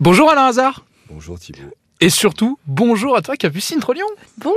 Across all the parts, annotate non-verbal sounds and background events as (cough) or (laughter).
Bonjour Alain Hazard. Bonjour Thibault. Et surtout, bonjour à toi Capucine Trollion. Bonjour.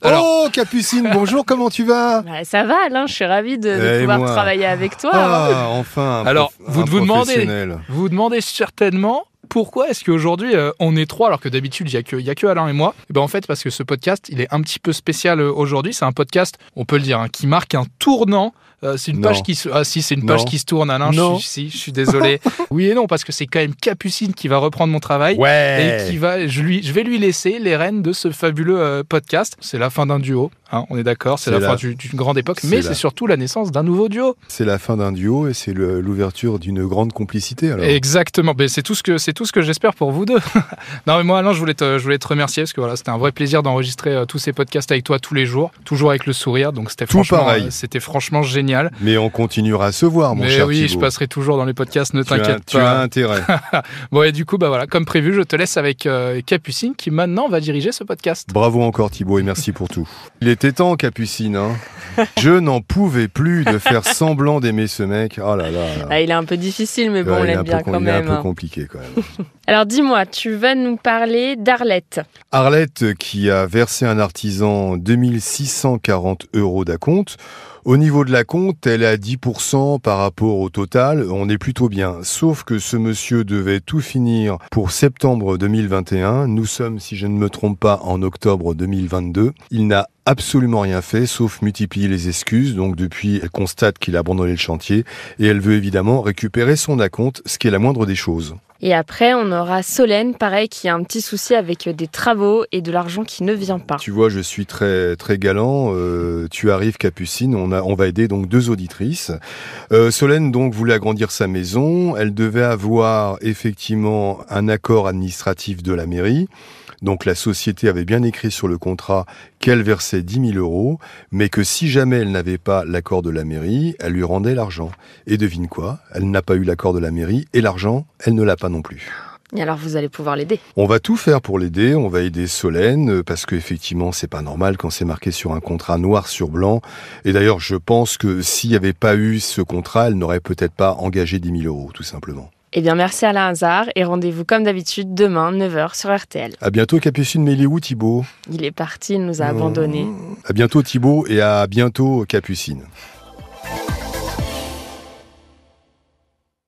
Alors- Oh Capucine, bonjour, comment tu vas? Bah, Ça va Alain, je suis ravie de, pouvoir moi. travailler avec toi. Ah, enfin un Alors, prof- vous un vous demandez- vous demandez certainement pourquoi est-ce qu'aujourd'hui euh, on est trois alors que d'habitude il y a a que Alain et moi? Et ben en fait parce que ce podcast il est un petit peu spécial euh, aujourd'hui. C'est un podcast, on peut le dire, hein, qui marque un tournant. Euh, c'est une Non. page qui se ah si c'est une page qui se tourne Alain. Non. Je suis, si, je suis désolé. (laughs) oui et non parce que c'est quand même Capucine qui va reprendre mon travail. Ouais Et qui va, je, lui, je vais lui laisser les rênes de ce fabuleux euh, podcast. C'est la fin d'un duo, hein, on est d'accord, c'est la, la- fin du- d'une grande époque, mais la- c'est surtout la naissance d'un nouveau duo. C'est la fin d'un duo et c'est l'ouverture d'une grande complicité alors. Exactement, ben, c'est tout ce que tout ce que j'espère pour vous deux. (laughs) non mais moi Alain, je voulais te, je voulais te remercier parce que voilà, c'était un vrai plaisir d'enregistrer euh, tous ces podcasts avec toi tous les jours, toujours avec le sourire, donc c'était Tout franchement, pareil. euh, c'était franchement génial. Mais on continuera à se voir mon mais cher oui, je passerai toujours dans les podcasts, ne t'inquiète tu as pas. intérêt. (laughs) Bon et du coup bah voilà, comme prévu, je te laisse avec euh, Capucine qui maintenant va diriger ce podcast. Bravo encore Thibault et merci pour tout. Il était temps Capucine. Hein. (laughs) Je n'en pouvais plus de faire semblant d'aimer ce mec. Oh là là. là. Ah, il est un peu difficile, mais bon, Ouais, on l'aime bien quand il est un même. peu compliqué quand même. (laughs) Alors dis-moi, tu vas nous parler d'Arlette. Arlette qui a versé un artisan 2640 euros d'acompte. Au niveau de la compte, elle est à 10% par rapport au total. On est plutôt bien. Sauf que ce monsieur devait tout finir pour septembre 2021. Nous sommes, si je ne me trompe pas, en octobre 2022. Il n'a absolument rien fait sauf multiplier les excuses. Donc depuis, elle constate qu'il a abandonné le chantier et elle veut évidemment récupérer son acompte, ce qui est la moindre des choses. Et après, on aura Solène, pareil, qui a un petit souci avec des travaux et de l'argent qui ne vient pas. Tu vois, je suis très très galant. Euh, tu arrives, Capucine. On a, on va aider donc deux auditrices. Euh, Solène donc voulait agrandir sa maison. Elle devait avoir effectivement un accord administratif de la mairie. Donc la société avait bien écrit sur le contrat qu'elle versait 10 000 euros, mais que si jamais elle n'avait pas l'accord de la mairie, elle lui rendait l'argent. Et devine quoi? Elle n'a pas eu l'accord de la mairie et l'argent, elle ne l'a pas non plus. Et alors, vous allez pouvoir l'aider. On va tout faire pour l'aider, on va aider Solène, euh, parce qu'effectivement, c'est pas normal quand c'est marqué sur un contrat noir sur blanc. Et d'ailleurs, je pense que s'il n'y avait pas eu ce contrat, elle n'aurait peut-être pas engagé 10 000 euros, tout simplement. Eh bien, merci Alain Hazard et rendez-vous comme d'habitude demain, 9h sur RTL. À bientôt, Capucine, mais il est où, Thibaut? Il est parti, il nous a abandonnés. À bientôt, Thibaut, et à bientôt, Capucine.